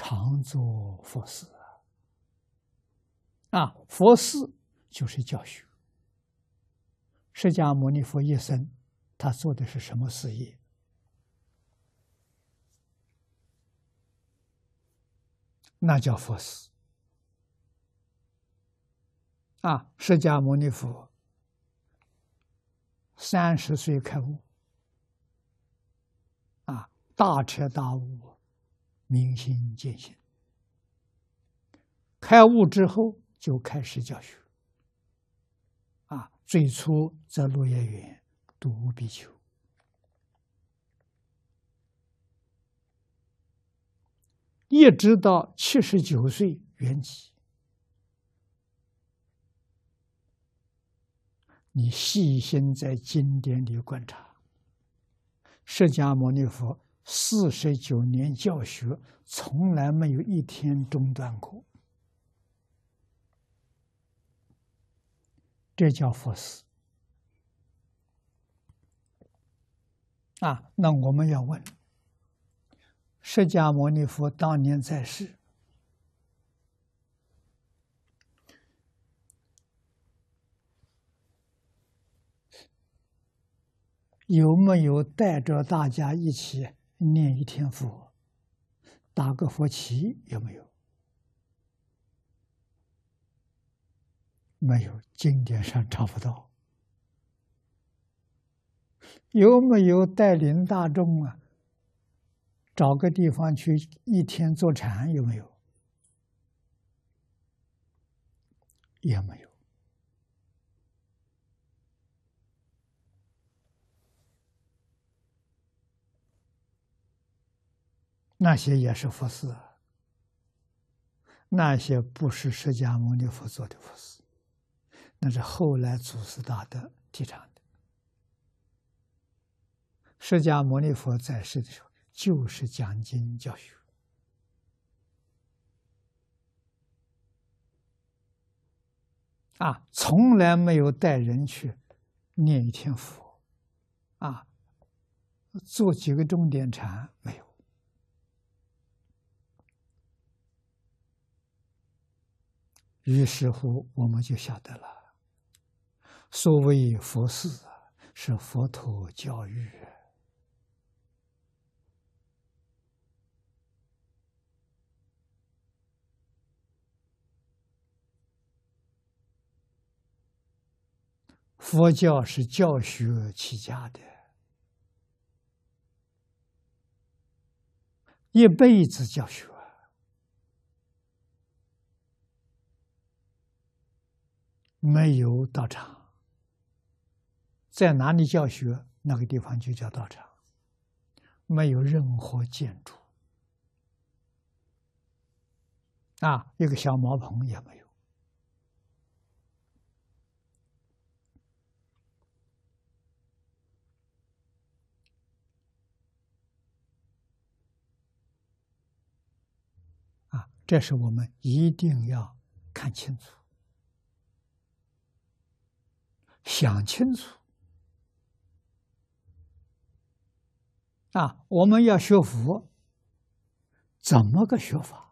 常做佛事啊！佛事就是教学。释迦牟尼佛一生，他做的是什么事业？那叫佛事啊！释迦牟尼佛三十岁开悟啊，大彻大悟，明心见性。开悟之后就开始教学啊，最初在落叶园读比丘。一直到七十九岁圆寂，你细心在经典里观察，释迦牟尼佛四十九年教学，从来没有一天中断过，这叫佛事啊！那我们要问。释迦牟尼佛当年在世，有没有带着大家一起念一天佛，打个佛旗？有没有？没有，经典上找不到。有没有带领大众啊？找个地方去一天坐禅有没有？也没有。那些也是佛事，那些不是释迦牟尼佛做的佛事，那是后来祖师大德提倡的。释迦牟尼佛在世的时候。就是讲经教学啊，从来没有带人去念一天佛啊，做几个重点禅没有。于是乎，我们就晓得了，所谓佛事是佛陀教育。佛教是教学起家的，一辈子教学，没有道场，在哪里教学，那个地方就叫道场，没有任何建筑，啊，一个小茅棚也没有。啊这是我们一定要看清楚、想清楚啊！我们要学佛，怎么个学法？